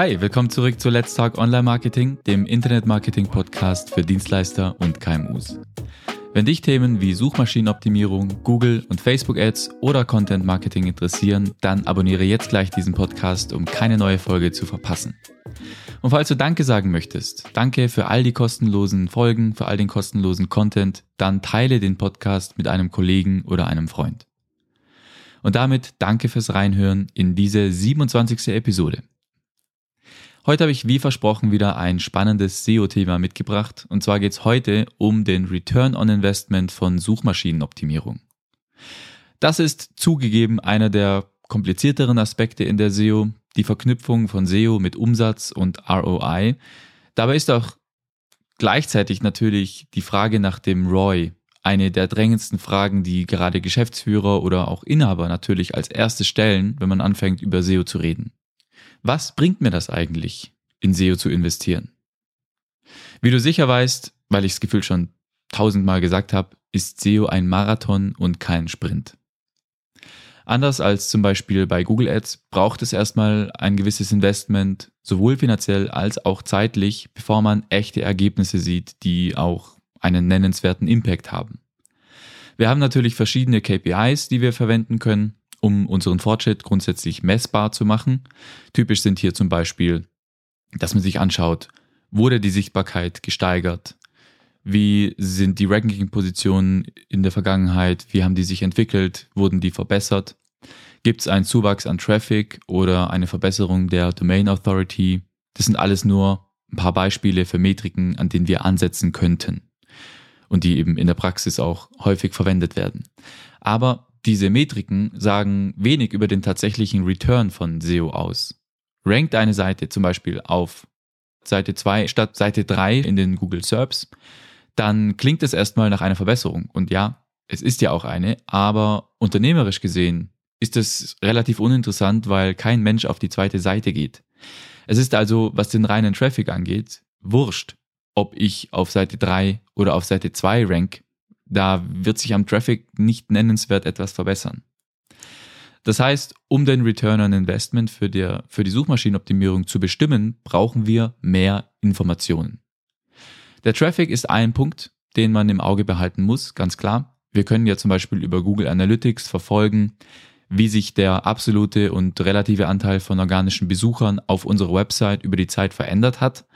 Hi, willkommen zurück zu Let's Talk Online Marketing, dem Internet Marketing Podcast für Dienstleister und KMUs. Wenn dich Themen wie Suchmaschinenoptimierung, Google und Facebook Ads oder Content Marketing interessieren, dann abonniere jetzt gleich diesen Podcast, um keine neue Folge zu verpassen. Und falls du Danke sagen möchtest, danke für all die kostenlosen Folgen, für all den kostenlosen Content, dann teile den Podcast mit einem Kollegen oder einem Freund. Und damit danke fürs Reinhören in diese 27. Episode. Heute habe ich wie versprochen wieder ein spannendes SEO-Thema mitgebracht. Und zwar geht es heute um den Return on Investment von Suchmaschinenoptimierung. Das ist zugegeben einer der komplizierteren Aspekte in der SEO, die Verknüpfung von SEO mit Umsatz und ROI. Dabei ist auch gleichzeitig natürlich die Frage nach dem ROI eine der drängendsten Fragen, die gerade Geschäftsführer oder auch Inhaber natürlich als erste stellen, wenn man anfängt über SEO zu reden. Was bringt mir das eigentlich, in SEO zu investieren? Wie du sicher weißt, weil ich es gefühlt schon tausendmal gesagt habe, ist SEO ein Marathon und kein Sprint. Anders als zum Beispiel bei Google Ads braucht es erstmal ein gewisses Investment, sowohl finanziell als auch zeitlich, bevor man echte Ergebnisse sieht, die auch einen nennenswerten Impact haben. Wir haben natürlich verschiedene KPIs, die wir verwenden können, um unseren Fortschritt grundsätzlich messbar zu machen. Typisch sind hier zum Beispiel, dass man sich anschaut, wurde die Sichtbarkeit gesteigert? Wie sind die Ranking-Positionen in der Vergangenheit? Wie haben die sich entwickelt? Wurden die verbessert? Gibt es einen Zuwachs an Traffic oder eine Verbesserung der Domain Authority? Das sind alles nur ein paar Beispiele für Metriken, an denen wir ansetzen könnten und die eben in der Praxis auch häufig verwendet werden. Aber diese Metriken sagen wenig über den tatsächlichen Return von SEO aus. Rankt eine Seite zum Beispiel auf Seite 2 statt Seite 3 in den Google SERPs, dann klingt es erstmal nach einer Verbesserung. Und ja, es ist ja auch eine, aber unternehmerisch gesehen ist es relativ uninteressant, weil kein Mensch auf die zweite Seite geht. Es ist also, was den reinen Traffic angeht, wurscht, ob ich auf Seite 3 oder auf Seite 2 rank. Da wird sich am Traffic nicht nennenswert etwas verbessern. Das heißt, um den Return on Investment für, der, für die Suchmaschinenoptimierung zu bestimmen, brauchen wir mehr Informationen. Der Traffic ist ein Punkt, den man im Auge behalten muss, ganz klar. Wir können ja zum Beispiel über Google Analytics verfolgen, wie sich der absolute und relative Anteil von organischen Besuchern auf unserer Website über die Zeit verändert hat.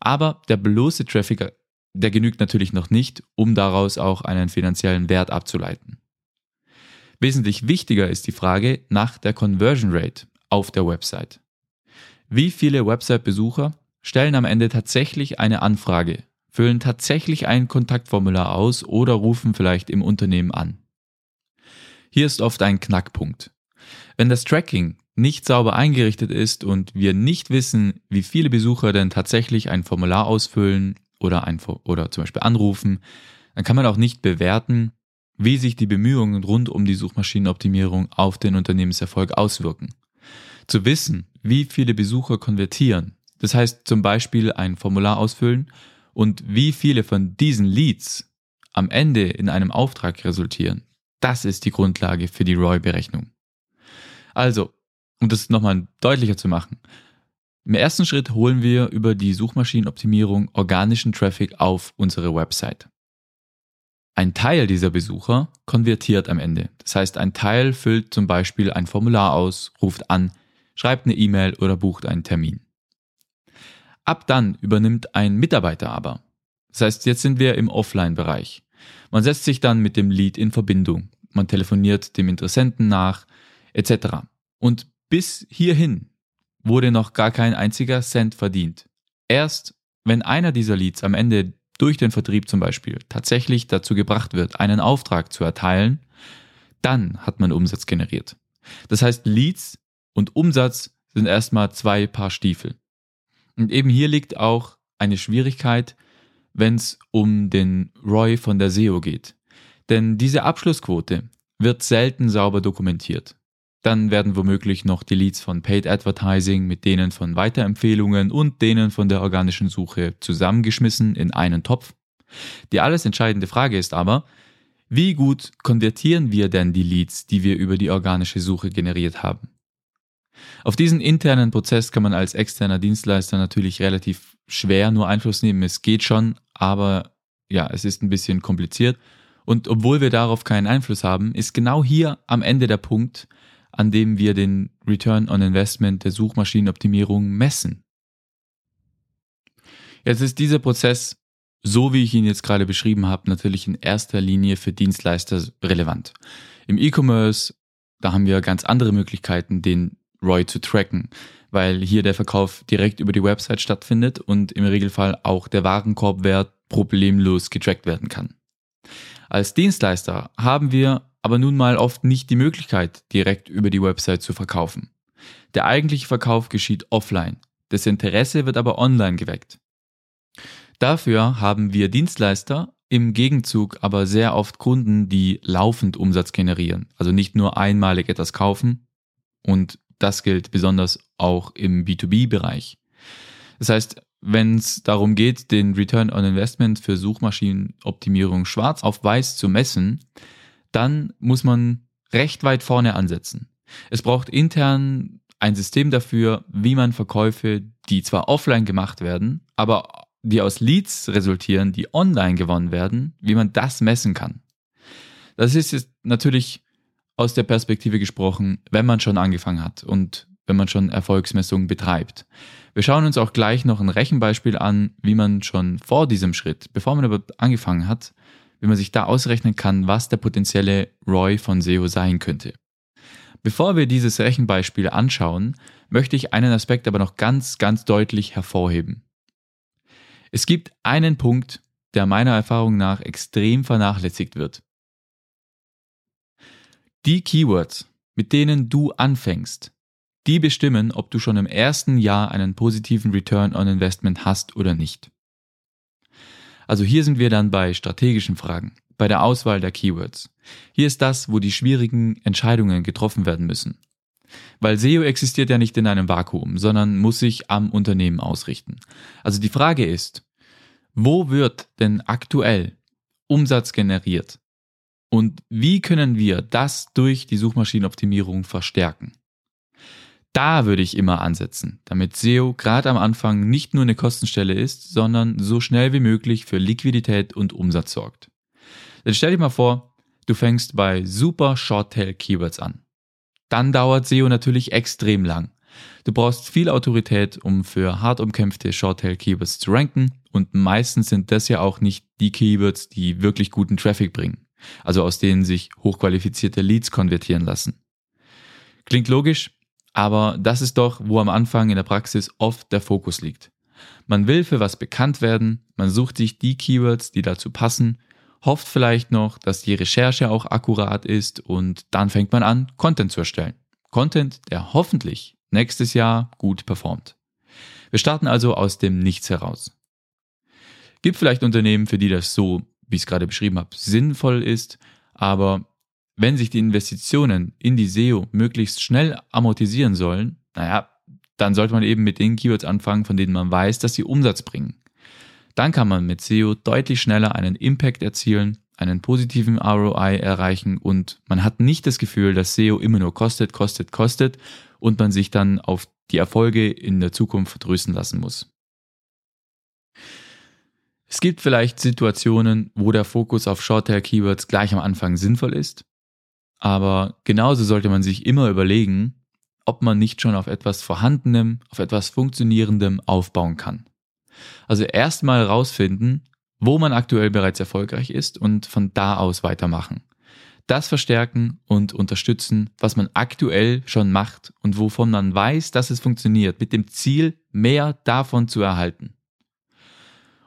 Aber der bloße Traffic, der genügt natürlich noch nicht, um daraus auch einen finanziellen Wert abzuleiten. Wesentlich wichtiger ist die Frage nach der Conversion Rate auf der Website. Wie viele Website-Besucher stellen am Ende tatsächlich eine Anfrage, füllen tatsächlich ein Kontaktformular aus oder rufen vielleicht im Unternehmen an? Hier ist oft ein Knackpunkt. Wenn das Tracking nicht sauber eingerichtet ist und wir nicht wissen, wie viele Besucher denn tatsächlich ein Formular ausfüllen oder, ein, oder zum Beispiel anrufen, dann kann man auch nicht bewerten, wie sich die Bemühungen rund um die Suchmaschinenoptimierung auf den Unternehmenserfolg auswirken. Zu wissen, wie viele Besucher konvertieren, das heißt zum Beispiel ein Formular ausfüllen und wie viele von diesen Leads am Ende in einem Auftrag resultieren, das ist die Grundlage für die ROI-Berechnung. Also, um das nochmal deutlicher zu machen. Im ersten Schritt holen wir über die Suchmaschinenoptimierung organischen Traffic auf unsere Website. Ein Teil dieser Besucher konvertiert am Ende. Das heißt, ein Teil füllt zum Beispiel ein Formular aus, ruft an, schreibt eine E-Mail oder bucht einen Termin. Ab dann übernimmt ein Mitarbeiter aber. Das heißt, jetzt sind wir im Offline-Bereich. Man setzt sich dann mit dem Lead in Verbindung. Man telefoniert dem Interessenten nach, etc. Und bis hierhin wurde noch gar kein einziger Cent verdient. Erst wenn einer dieser Leads am Ende durch den Vertrieb zum Beispiel tatsächlich dazu gebracht wird, einen Auftrag zu erteilen, dann hat man Umsatz generiert. Das heißt, Leads und Umsatz sind erstmal zwei Paar Stiefel. Und eben hier liegt auch eine Schwierigkeit, wenn es um den ROI von der SEO geht. Denn diese Abschlussquote wird selten sauber dokumentiert. Dann werden womöglich noch die Leads von Paid Advertising mit denen von Weiterempfehlungen und denen von der organischen Suche zusammengeschmissen in einen Topf. Die alles entscheidende Frage ist aber, wie gut konvertieren wir denn die Leads, die wir über die organische Suche generiert haben? Auf diesen internen Prozess kann man als externer Dienstleister natürlich relativ schwer nur Einfluss nehmen. Es geht schon, aber ja, es ist ein bisschen kompliziert. Und obwohl wir darauf keinen Einfluss haben, ist genau hier am Ende der Punkt, an dem wir den Return on Investment der Suchmaschinenoptimierung messen. Jetzt ist dieser Prozess, so wie ich ihn jetzt gerade beschrieben habe, natürlich in erster Linie für Dienstleister relevant. Im E-Commerce, da haben wir ganz andere Möglichkeiten, den ROI zu tracken, weil hier der Verkauf direkt über die Website stattfindet und im Regelfall auch der Warenkorbwert problemlos getrackt werden kann. Als Dienstleister haben wir aber nun mal oft nicht die Möglichkeit, direkt über die Website zu verkaufen. Der eigentliche Verkauf geschieht offline, das Interesse wird aber online geweckt. Dafür haben wir Dienstleister im Gegenzug aber sehr oft Kunden, die laufend Umsatz generieren, also nicht nur einmalig etwas kaufen und das gilt besonders auch im B2B-Bereich. Das heißt, wenn es darum geht, den Return on Investment für Suchmaschinenoptimierung schwarz auf weiß zu messen, dann muss man recht weit vorne ansetzen. Es braucht intern ein System dafür, wie man Verkäufe, die zwar offline gemacht werden, aber die aus Leads resultieren, die online gewonnen werden, wie man das messen kann. Das ist jetzt natürlich aus der Perspektive gesprochen, wenn man schon angefangen hat und wenn man schon Erfolgsmessungen betreibt. Wir schauen uns auch gleich noch ein Rechenbeispiel an, wie man schon vor diesem Schritt, bevor man überhaupt angefangen hat, wie man sich da ausrechnen kann, was der potenzielle ROI von SEO sein könnte. Bevor wir dieses Rechenbeispiel anschauen, möchte ich einen Aspekt aber noch ganz, ganz deutlich hervorheben. Es gibt einen Punkt, der meiner Erfahrung nach extrem vernachlässigt wird. Die Keywords, mit denen du anfängst, die bestimmen, ob du schon im ersten Jahr einen positiven Return on Investment hast oder nicht. Also hier sind wir dann bei strategischen Fragen, bei der Auswahl der Keywords. Hier ist das, wo die schwierigen Entscheidungen getroffen werden müssen. Weil SEO existiert ja nicht in einem Vakuum, sondern muss sich am Unternehmen ausrichten. Also die Frage ist, wo wird denn aktuell Umsatz generiert? Und wie können wir das durch die Suchmaschinenoptimierung verstärken? Da würde ich immer ansetzen, damit SEO gerade am Anfang nicht nur eine Kostenstelle ist, sondern so schnell wie möglich für Liquidität und Umsatz sorgt. Dann stell dir mal vor, du fängst bei super Shorttail Keywords an. Dann dauert SEO natürlich extrem lang. Du brauchst viel Autorität, um für hart umkämpfte Shorttail Keywords zu ranken und meistens sind das ja auch nicht die Keywords, die wirklich guten Traffic bringen, also aus denen sich hochqualifizierte Leads konvertieren lassen. Klingt logisch, aber das ist doch, wo am Anfang in der Praxis oft der Fokus liegt. Man will für was bekannt werden, man sucht sich die Keywords, die dazu passen, hofft vielleicht noch, dass die Recherche auch akkurat ist und dann fängt man an, Content zu erstellen. Content, der hoffentlich nächstes Jahr gut performt. Wir starten also aus dem Nichts heraus. Gibt vielleicht Unternehmen, für die das so, wie ich es gerade beschrieben habe, sinnvoll ist, aber wenn sich die Investitionen in die SEO möglichst schnell amortisieren sollen, naja, dann sollte man eben mit den Keywords anfangen, von denen man weiß, dass sie Umsatz bringen. Dann kann man mit SEO deutlich schneller einen Impact erzielen, einen positiven ROI erreichen und man hat nicht das Gefühl, dass SEO immer nur kostet, kostet, kostet und man sich dann auf die Erfolge in der Zukunft verdrüßen lassen muss. Es gibt vielleicht Situationen, wo der Fokus auf Shorttail-Keywords gleich am Anfang sinnvoll ist. Aber genauso sollte man sich immer überlegen, ob man nicht schon auf etwas Vorhandenem, auf etwas Funktionierendem aufbauen kann. Also erstmal rausfinden, wo man aktuell bereits erfolgreich ist und von da aus weitermachen. Das verstärken und unterstützen, was man aktuell schon macht und wovon man weiß, dass es funktioniert, mit dem Ziel, mehr davon zu erhalten.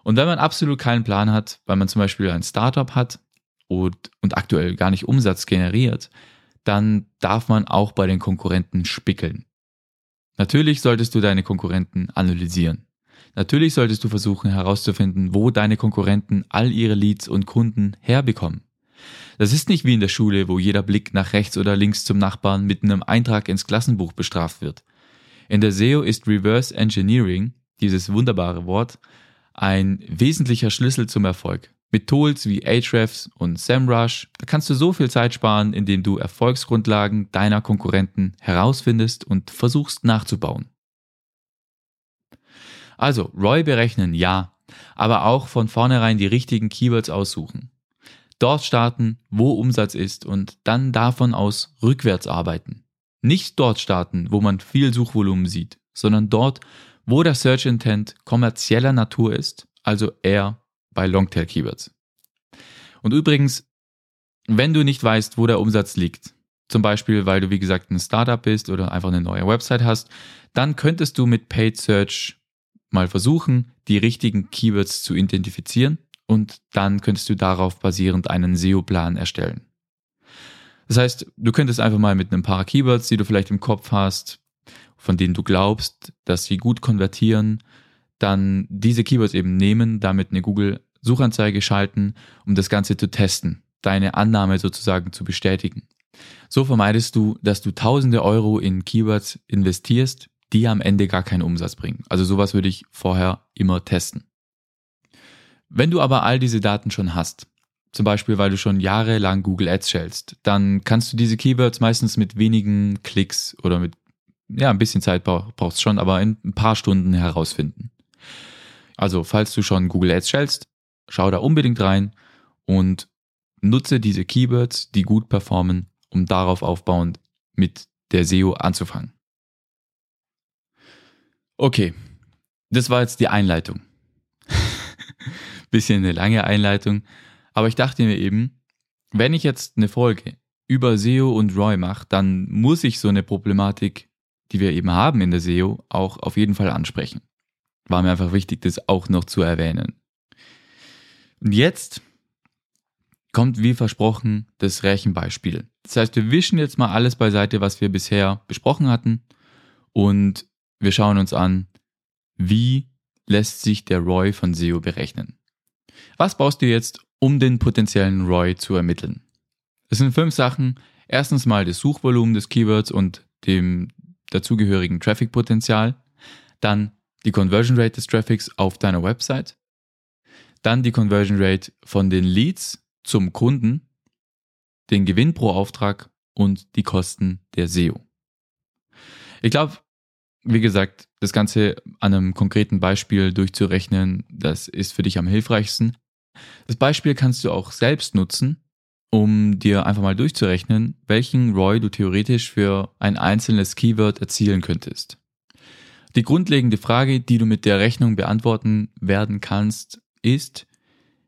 Und wenn man absolut keinen Plan hat, weil man zum Beispiel ein Startup hat, und, und aktuell gar nicht Umsatz generiert, dann darf man auch bei den Konkurrenten spickeln. Natürlich solltest du deine Konkurrenten analysieren. Natürlich solltest du versuchen herauszufinden, wo deine Konkurrenten all ihre Leads und Kunden herbekommen. Das ist nicht wie in der Schule, wo jeder Blick nach rechts oder links zum Nachbarn mit einem Eintrag ins Klassenbuch bestraft wird. In der SEO ist Reverse Engineering, dieses wunderbare Wort, ein wesentlicher Schlüssel zum Erfolg. Mit Tools wie Ahrefs und SEMrush, kannst du so viel Zeit sparen, indem du Erfolgsgrundlagen deiner Konkurrenten herausfindest und versuchst nachzubauen. Also, ROI berechnen, ja, aber auch von vornherein die richtigen Keywords aussuchen. Dort starten, wo Umsatz ist und dann davon aus rückwärts arbeiten. Nicht dort starten, wo man viel Suchvolumen sieht, sondern dort, wo der Search Intent kommerzieller Natur ist, also eher bei Longtail Keywords. Und übrigens, wenn du nicht weißt, wo der Umsatz liegt, zum Beispiel weil du wie gesagt ein Startup bist oder einfach eine neue Website hast, dann könntest du mit Paid Search mal versuchen, die richtigen Keywords zu identifizieren und dann könntest du darauf basierend einen SEO-Plan erstellen. Das heißt, du könntest einfach mal mit ein paar Keywords, die du vielleicht im Kopf hast, von denen du glaubst, dass sie gut konvertieren, dann diese Keywords eben nehmen, damit eine Google-Suchanzeige schalten, um das Ganze zu testen, deine Annahme sozusagen zu bestätigen. So vermeidest du, dass du tausende Euro in Keywords investierst, die am Ende gar keinen Umsatz bringen. Also sowas würde ich vorher immer testen. Wenn du aber all diese Daten schon hast, zum Beispiel weil du schon jahrelang Google Ads schälst, dann kannst du diese Keywords meistens mit wenigen Klicks oder mit, ja, ein bisschen Zeit brauchst schon, aber in ein paar Stunden herausfinden. Also, falls du schon Google Ads schälst, schau da unbedingt rein und nutze diese Keywords, die gut performen, um darauf aufbauend mit der SEO anzufangen. Okay, das war jetzt die Einleitung. Bisschen eine lange Einleitung, aber ich dachte mir eben, wenn ich jetzt eine Folge über SEO und ROI mache, dann muss ich so eine Problematik, die wir eben haben in der SEO, auch auf jeden Fall ansprechen. War mir einfach wichtig, das auch noch zu erwähnen. Und jetzt kommt wie versprochen das Rechenbeispiel. Das heißt, wir wischen jetzt mal alles beiseite, was wir bisher besprochen hatten und wir schauen uns an, wie lässt sich der ROI von SEO berechnen. Was brauchst du jetzt, um den potenziellen ROI zu ermitteln? Es sind fünf Sachen. Erstens mal das Suchvolumen des Keywords und dem dazugehörigen Traffic-Potenzial. Dann die Conversion Rate des Traffics auf deiner Website. Dann die Conversion Rate von den Leads zum Kunden, den Gewinn pro Auftrag und die Kosten der SEO. Ich glaube, wie gesagt, das Ganze an einem konkreten Beispiel durchzurechnen, das ist für dich am hilfreichsten. Das Beispiel kannst du auch selbst nutzen, um dir einfach mal durchzurechnen, welchen ROI du theoretisch für ein einzelnes Keyword erzielen könntest. Die grundlegende Frage, die du mit der Rechnung beantworten werden kannst, ist,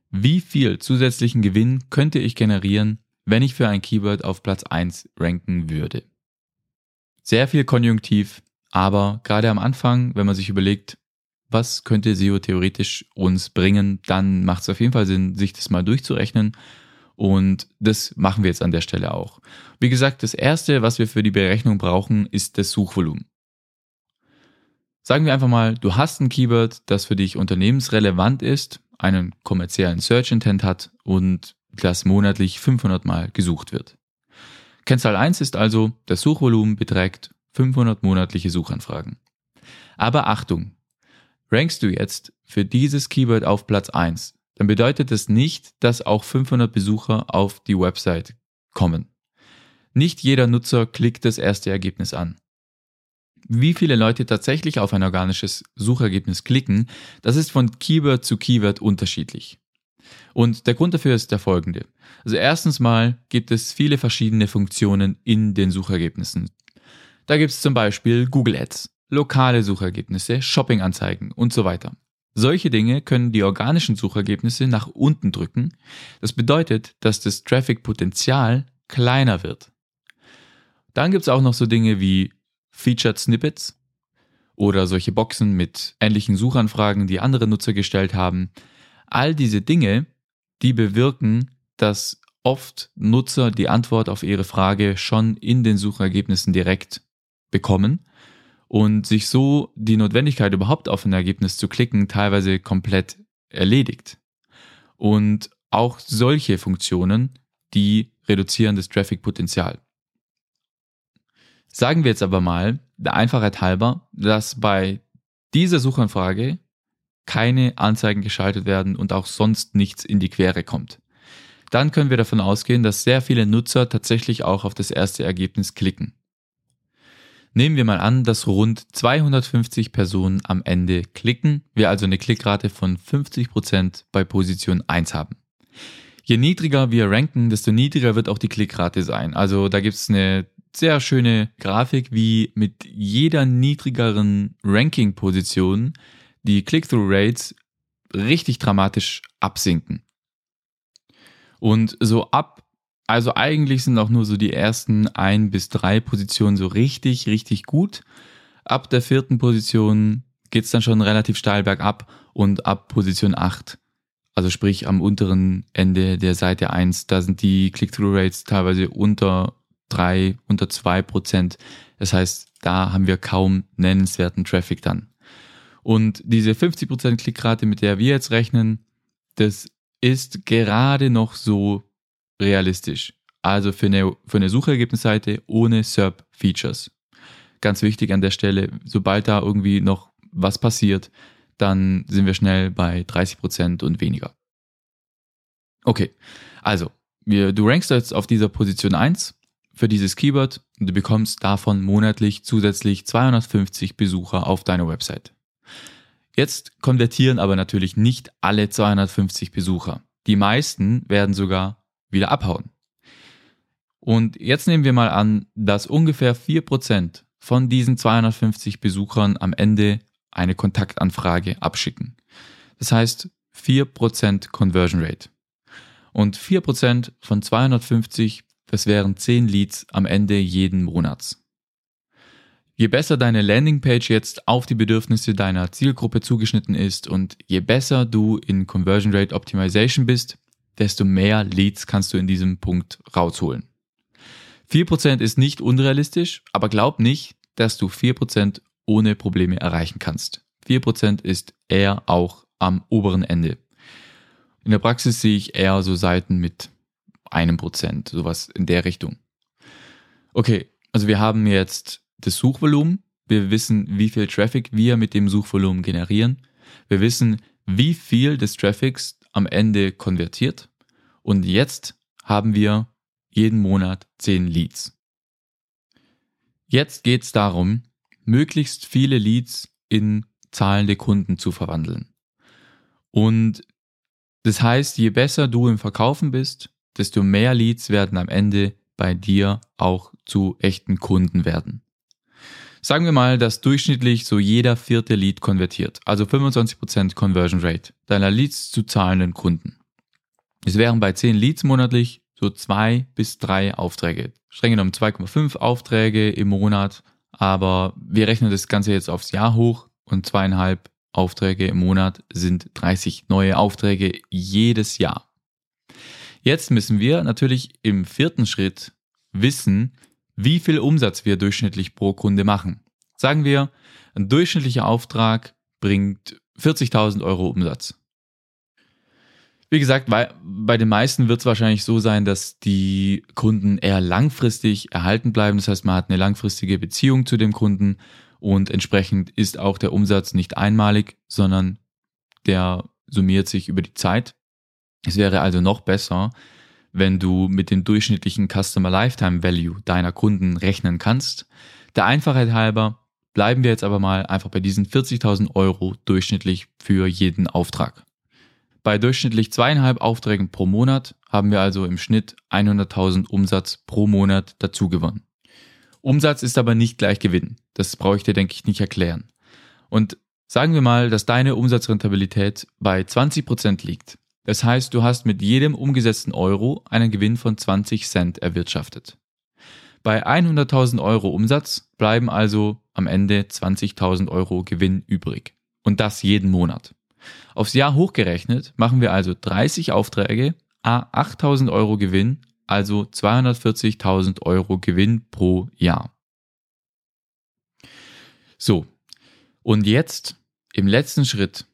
wie viel zusätzlichen Gewinn könnte ich generieren, wenn ich für ein Keyword auf Platz 1 ranken würde? Sehr viel Konjunktiv, aber gerade am Anfang, wenn man sich überlegt, was könnte SEO theoretisch uns bringen, dann macht es auf jeden Fall Sinn, sich das mal durchzurechnen. Und das machen wir jetzt an der Stelle auch. Wie gesagt, das erste, was wir für die Berechnung brauchen, ist das Suchvolumen. Sagen wir einfach mal, du hast ein Keyword, das für dich unternehmensrelevant ist, einen kommerziellen Search Intent hat und das monatlich 500 Mal gesucht wird. Kennzahl 1 ist also, das Suchvolumen beträgt 500 monatliche Suchanfragen. Aber Achtung, rankst du jetzt für dieses Keyword auf Platz 1, dann bedeutet das nicht, dass auch 500 Besucher auf die Website kommen. Nicht jeder Nutzer klickt das erste Ergebnis an. Wie viele Leute tatsächlich auf ein organisches Suchergebnis klicken, das ist von Keyword zu Keyword unterschiedlich. Und der Grund dafür ist der folgende. Also erstens mal gibt es viele verschiedene Funktionen in den Suchergebnissen. Da gibt es zum Beispiel Google Ads, lokale Suchergebnisse, Shopping-Anzeigen und so weiter. Solche Dinge können die organischen Suchergebnisse nach unten drücken. Das bedeutet, dass das Traffic-Potenzial kleiner wird. Dann gibt es auch noch so Dinge wie Featured Snippets oder solche Boxen mit ähnlichen Suchanfragen, die andere Nutzer gestellt haben. All diese Dinge, die bewirken, dass oft Nutzer die Antwort auf ihre Frage schon in den Suchergebnissen direkt bekommen und sich so die Notwendigkeit überhaupt auf ein Ergebnis zu klicken teilweise komplett erledigt. Und auch solche Funktionen, die reduzieren das Traffic-Potenzial. Sagen wir jetzt aber mal, der Einfachheit halber, dass bei dieser Suchanfrage keine Anzeigen geschaltet werden und auch sonst nichts in die Quere kommt. Dann können wir davon ausgehen, dass sehr viele Nutzer tatsächlich auch auf das erste Ergebnis klicken. Nehmen wir mal an, dass rund 250 Personen am Ende klicken, wir also eine Klickrate von 50% bei Position 1 haben. Je niedriger wir ranken, desto niedriger wird auch die Klickrate sein. Also da gibt es eine sehr schöne Grafik, wie mit jeder niedrigeren Ranking-Position die Click-Through-Rates richtig dramatisch absinken. Und so ab, also eigentlich sind auch nur so die ersten ein bis drei Positionen so richtig, richtig gut. Ab der vierten Position geht's dann schon relativ steil bergab und ab Position 8, also sprich am unteren Ende der Seite 1, da sind die Click-Through-Rates teilweise unter drei, unter zwei Prozent. Das heißt, da haben wir kaum nennenswerten Traffic dann. Und diese 50% Klickrate, mit der wir jetzt rechnen, das ist gerade noch so realistisch. Also für eine, für eine Suchergebnisseite ohne SERP-Features. Ganz wichtig an der Stelle, sobald da irgendwie noch was passiert, dann sind wir schnell bei 30% und weniger. Okay, also wir, du rankst jetzt auf dieser Position 1 für dieses Keyword und du bekommst davon monatlich zusätzlich 250 Besucher auf deiner Website. Jetzt konvertieren aber natürlich nicht alle 250 Besucher. Die meisten werden sogar wieder abhauen. Und jetzt nehmen wir mal an, dass ungefähr 4% von diesen 250 Besuchern am Ende eine Kontaktanfrage abschicken. Das heißt 4% Conversion Rate. Und 4% von 250, das wären 10 Leads am Ende jeden Monats. Je besser deine Landingpage jetzt auf die Bedürfnisse deiner Zielgruppe zugeschnitten ist und je besser du in Conversion Rate Optimization bist, desto mehr Leads kannst du in diesem Punkt rausholen. 4% ist nicht unrealistisch, aber glaub nicht, dass du 4% ohne Probleme erreichen kannst. 4% ist eher auch am oberen Ende. In der Praxis sehe ich eher so Seiten mit einem Prozent, sowas in der Richtung. Okay, also wir haben jetzt das Suchvolumen. Wir wissen, wie viel Traffic wir mit dem Suchvolumen generieren. Wir wissen, wie viel des Traffics am Ende konvertiert. Und jetzt haben wir jeden Monat 10 Leads. Jetzt geht es darum, möglichst viele Leads in zahlende Kunden zu verwandeln. Und das heißt, je besser du im Verkaufen bist, desto mehr Leads werden am Ende bei dir auch zu echten Kunden werden. Sagen wir mal, dass durchschnittlich so jeder vierte Lead konvertiert, also 25% Conversion Rate deiner Leads zu zahlenden Kunden. Es wären bei 10 Leads monatlich so zwei bis drei Aufträge. Streng genommen 2,5 Aufträge im Monat, aber wir rechnen das Ganze jetzt aufs Jahr hoch und zweieinhalb Aufträge im Monat sind 30 neue Aufträge jedes Jahr. Jetzt müssen wir natürlich im vierten Schritt wissen, wie viel Umsatz wir durchschnittlich pro Kunde machen. Sagen wir, ein durchschnittlicher Auftrag bringt 40.000 Euro Umsatz. Wie gesagt, bei, bei den meisten wird es wahrscheinlich so sein, dass die Kunden eher langfristig erhalten bleiben. Das heißt, man hat eine langfristige Beziehung zu dem Kunden und entsprechend ist auch der Umsatz nicht einmalig, sondern der summiert sich über die Zeit. Es wäre also noch besser, wenn du mit dem durchschnittlichen Customer Lifetime Value deiner Kunden rechnen kannst. Der Einfachheit halber bleiben wir jetzt aber mal einfach bei diesen 40.000 Euro durchschnittlich für jeden Auftrag. Bei durchschnittlich zweieinhalb Aufträgen pro Monat haben wir also im Schnitt 100.000 Umsatz pro Monat dazu gewonnen. Umsatz ist aber nicht gleich Gewinn. Das brauche ich dir, denke ich, nicht erklären. Und sagen wir mal, dass deine Umsatzrentabilität bei 20% liegt. Das heißt, du hast mit jedem umgesetzten Euro einen Gewinn von 20 Cent erwirtschaftet. Bei 100.000 Euro Umsatz bleiben also am Ende 20.000 Euro Gewinn übrig. Und das jeden Monat. Aufs Jahr hochgerechnet machen wir also 30 Aufträge, a 8.000 Euro Gewinn, also 240.000 Euro Gewinn pro Jahr. So, und jetzt im letzten Schritt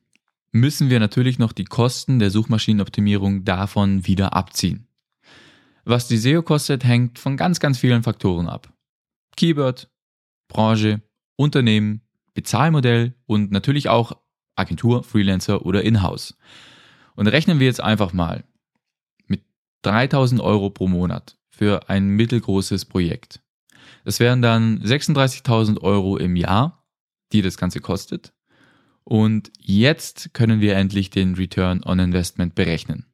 müssen wir natürlich noch die Kosten der Suchmaschinenoptimierung davon wieder abziehen. Was die SEO kostet, hängt von ganz, ganz vielen Faktoren ab. Keyword, Branche, Unternehmen, Bezahlmodell und natürlich auch Agentur, Freelancer oder Inhouse. Und rechnen wir jetzt einfach mal mit 3000 Euro pro Monat für ein mittelgroßes Projekt. Das wären dann 36.000 Euro im Jahr, die das Ganze kostet. Und jetzt können wir endlich den Return on Investment berechnen.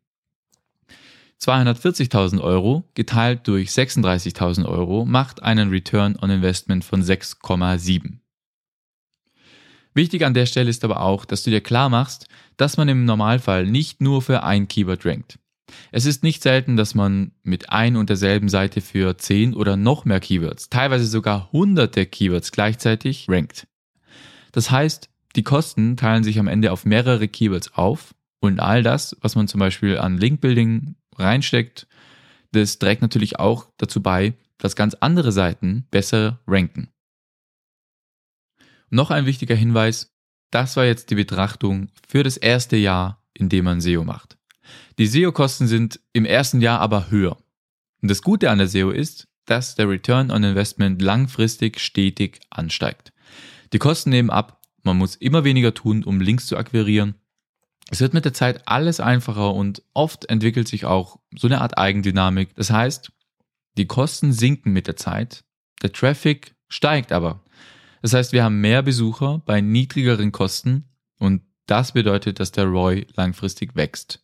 240.000 Euro geteilt durch 36.000 Euro macht einen Return on Investment von 6,7. Wichtig an der Stelle ist aber auch, dass du dir klar machst, dass man im Normalfall nicht nur für ein Keyword rankt. Es ist nicht selten, dass man mit ein und derselben Seite für 10 oder noch mehr Keywords, teilweise sogar hunderte Keywords gleichzeitig rankt. Das heißt, die Kosten teilen sich am Ende auf mehrere Keywords auf und all das, was man zum Beispiel an Linkbuilding reinsteckt, das trägt natürlich auch dazu bei, dass ganz andere Seiten besser ranken. Noch ein wichtiger Hinweis, das war jetzt die Betrachtung für das erste Jahr, in dem man SEO macht. Die SEO-Kosten sind im ersten Jahr aber höher. Und das Gute an der SEO ist, dass der Return on Investment langfristig stetig ansteigt. Die Kosten nehmen ab, man muss immer weniger tun, um Links zu akquirieren. Es wird mit der Zeit alles einfacher und oft entwickelt sich auch so eine Art Eigendynamik. Das heißt, die Kosten sinken mit der Zeit, der Traffic steigt aber. Das heißt, wir haben mehr Besucher bei niedrigeren Kosten und das bedeutet, dass der ROI langfristig wächst.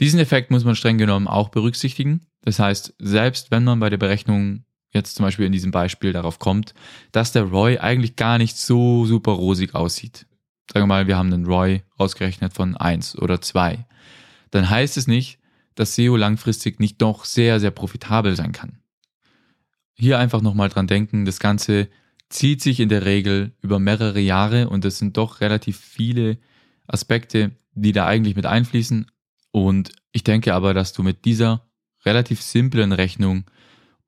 Diesen Effekt muss man streng genommen auch berücksichtigen. Das heißt, selbst wenn man bei der Berechnung jetzt zum Beispiel in diesem Beispiel darauf kommt, dass der ROI eigentlich gar nicht so super rosig aussieht. Sagen wir mal, wir haben einen ROI ausgerechnet von eins oder zwei, Dann heißt es nicht, dass SEO langfristig nicht doch sehr, sehr profitabel sein kann. Hier einfach nochmal dran denken, das Ganze zieht sich in der Regel über mehrere Jahre und es sind doch relativ viele Aspekte, die da eigentlich mit einfließen. Und ich denke aber, dass du mit dieser relativ simplen Rechnung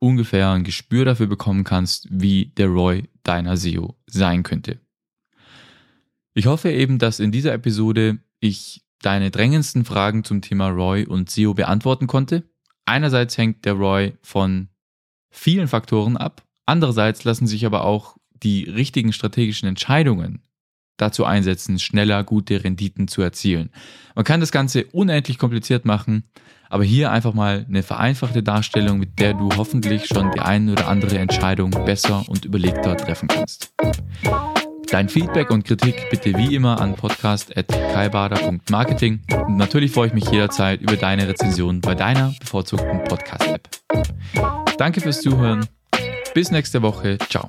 ungefähr ein Gespür dafür bekommen kannst, wie der ROI deiner SEO sein könnte. Ich hoffe eben, dass in dieser Episode ich deine drängendsten Fragen zum Thema ROI und SEO beantworten konnte. Einerseits hängt der ROI von vielen Faktoren ab, Andererseits lassen sich aber auch die richtigen strategischen Entscheidungen dazu einsetzen, schneller gute Renditen zu erzielen. Man kann das Ganze unendlich kompliziert machen, aber hier einfach mal eine vereinfachte Darstellung, mit der du hoffentlich schon die eine oder andere Entscheidung besser und überlegter treffen kannst. Dein Feedback und Kritik bitte wie immer an podcast.kaibader.marketing und natürlich freue ich mich jederzeit über deine Rezension bei deiner bevorzugten Podcast-App. Danke fürs Zuhören bis nächste Woche. Ciao.